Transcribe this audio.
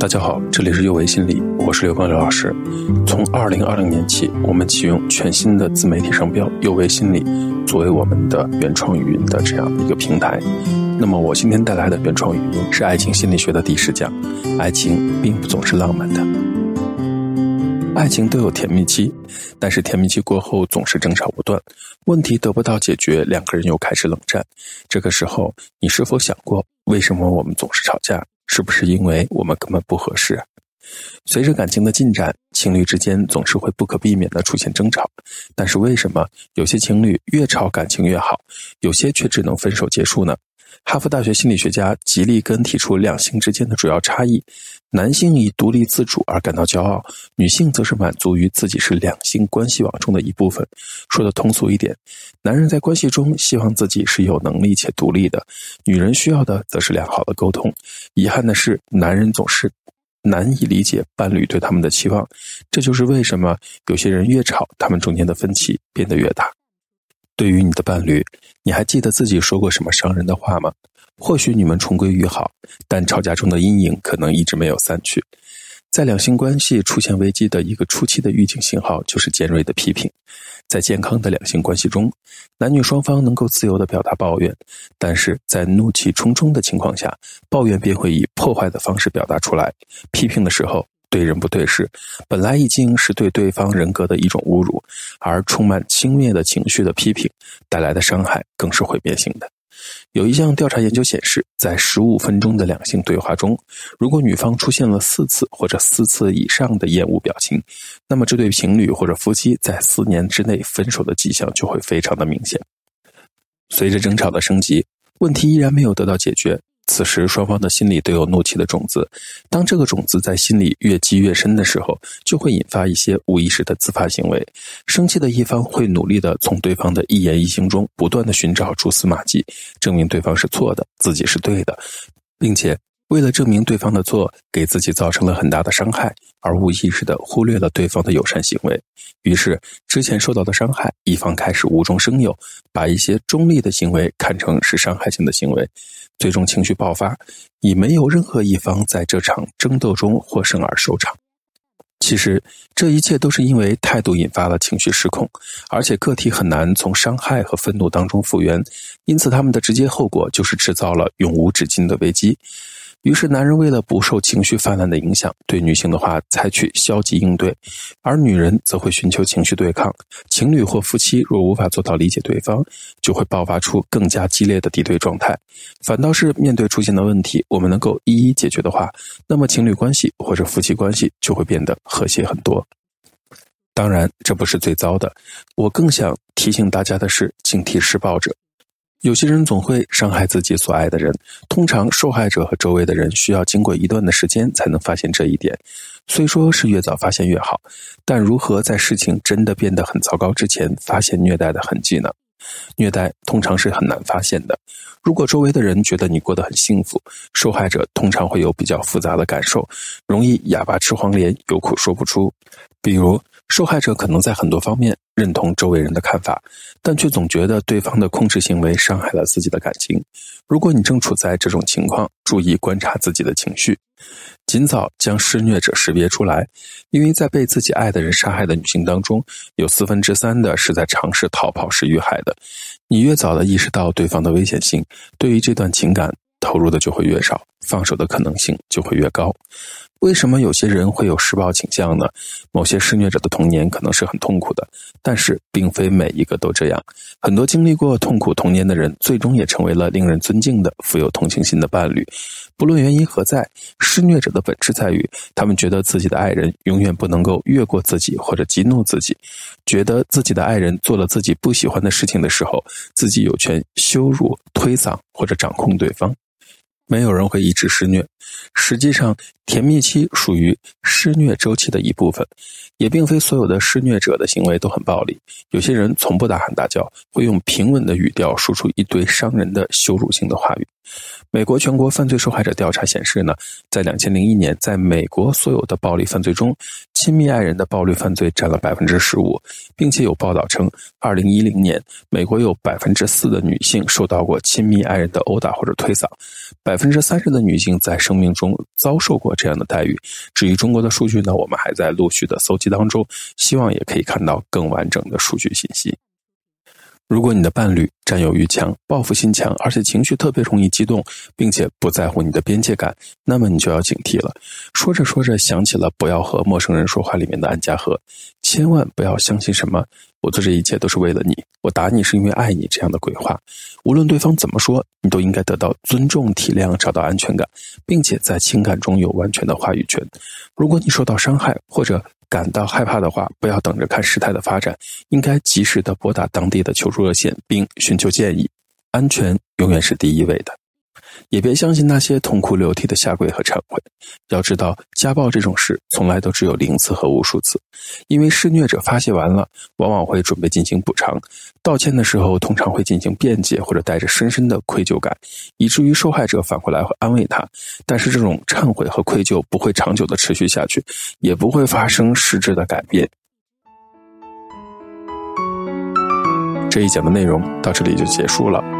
大家好，这里是幼为心理，我是刘光刘老师。从二零二零年起，我们启用全新的自媒体商标“幼为心理”作为我们的原创语音的这样一个平台。那么，我今天带来的原创语音是爱情心理学的第十讲。爱情并不总是浪漫的，爱情都有甜蜜期，但是甜蜜期过后总是争吵不断，问题得不到解决，两个人又开始冷战。这个时候，你是否想过，为什么我们总是吵架？是不是因为我们根本不合适？随着感情的进展，情侣之间总是会不可避免的出现争吵。但是为什么有些情侣越吵感情越好，有些却只能分手结束呢？哈佛大学心理学家吉利根提出两性之间的主要差异：男性以独立自主而感到骄傲，女性则是满足于自己是两性关系网中的一部分。说的通俗一点，男人在关系中希望自己是有能力且独立的，女人需要的则是良好的沟通。遗憾的是，男人总是难以理解伴侣对他们的期望，这就是为什么有些人越吵，他们中间的分歧变得越大。对于你的伴侣，你还记得自己说过什么伤人的话吗？或许你们重归于好，但吵架中的阴影可能一直没有散去。在两性关系出现危机的一个初期的预警信号，就是尖锐的批评。在健康的两性关系中，男女双方能够自由地表达抱怨，但是在怒气冲冲的情况下，抱怨便会以破坏的方式表达出来。批评的时候。对人不对事，本来已经是对对方人格的一种侮辱，而充满轻蔑的情绪的批评带来的伤害更是毁灭性的。有一项调查研究显示，在十五分钟的两性对话中，如果女方出现了四次或者四次以上的厌恶表情，那么这对情侣或者夫妻在四年之内分手的迹象就会非常的明显。随着争吵的升级，问题依然没有得到解决。此时，双方的心里都有怒气的种子。当这个种子在心里越积越深的时候，就会引发一些无意识的自发行为。生气的一方会努力的从对方的一言一行中不断的寻找蛛丝马迹，证明对方是错的，自己是对的，并且。为了证明对方的错，给自己造成了很大的伤害，而无意识的忽略了对方的友善行为。于是，之前受到的伤害，一方开始无中生有，把一些中立的行为看成是伤害性的行为，最终情绪爆发，以没有任何一方在这场争斗中获胜而收场。其实，这一切都是因为态度引发了情绪失控，而且个体很难从伤害和愤怒当中复原，因此他们的直接后果就是制造了永无止境的危机。于是，男人为了不受情绪泛滥的影响，对女性的话采取消极应对，而女人则会寻求情绪对抗。情侣或夫妻若无法做到理解对方，就会爆发出更加激烈的敌对状态。反倒是面对出现的问题，我们能够一一解决的话，那么情侣关系或者夫妻关系就会变得和谐很多。当然，这不是最糟的。我更想提醒大家的是，警惕施暴者。有些人总会伤害自己所爱的人，通常受害者和周围的人需要经过一段的时间才能发现这一点。虽说是越早发现越好，但如何在事情真的变得很糟糕之前发现虐待的痕迹呢？虐待通常是很难发现的。如果周围的人觉得你过得很幸福，受害者通常会有比较复杂的感受，容易哑巴吃黄连，有苦说不出。比如。受害者可能在很多方面认同周围人的看法，但却总觉得对方的控制行为伤害了自己的感情。如果你正处在这种情况，注意观察自己的情绪，尽早将施虐者识别出来。因为在被自己爱的人杀害的女性当中，有四分之三的是在尝试逃跑时遇害的。你越早的意识到对方的危险性，对于这段情感投入的就会越少，放手的可能性就会越高。为什么有些人会有施暴倾向呢？某些施虐者的童年可能是很痛苦的，但是并非每一个都这样。很多经历过痛苦童年的人，最终也成为了令人尊敬的、富有同情心的伴侣。不论原因何在，施虐者的本质在于，他们觉得自己的爱人永远不能够越过自己或者激怒自己，觉得自己的爱人做了自己不喜欢的事情的时候，自己有权羞辱、推搡或者掌控对方。没有人会一直施虐。实际上，甜蜜期属于施虐周期的一部分，也并非所有的施虐者的行为都很暴力。有些人从不大喊大叫，会用平稳的语调说出一堆伤人的羞辱性的话语。美国全国犯罪受害者调查显示呢，在两千零一年，在美国所有的暴力犯罪中，亲密爱人的暴力犯罪占了百分之十五，并且有报道称，二零一零年，美国有百分之四的女性受到过亲密爱人的殴打或者推搡，百分之三十的女性在生命中遭受过这样的待遇。至于中国的数据呢，我们还在陆续的搜集当中，希望也可以看到更完整的数据信息。如果你的伴侣占有欲强、报复心强，而且情绪特别容易激动，并且不在乎你的边界感，那么你就要警惕了。说着说着想起了“不要和陌生人说话”里面的安家和，千万不要相信什么“我做这一切都是为了你，我打你是因为爱你”这样的鬼话。无论对方怎么说，你都应该得到尊重、体谅，找到安全感，并且在情感中有完全的话语权。如果你受到伤害或者，感到害怕的话，不要等着看事态的发展，应该及时的拨打当地的求助热线，并寻求建议。安全永远是第一位的。也别相信那些痛哭流涕的下跪和忏悔。要知道，家暴这种事从来都只有零次和无数次，因为施虐者发泄完了，往往会准备进行补偿。道歉的时候，通常会进行辩解，或者带着深深的愧疚感，以至于受害者反过来会安慰他。但是，这种忏悔和愧疚不会长久的持续下去，也不会发生实质的改变。这一讲的内容到这里就结束了。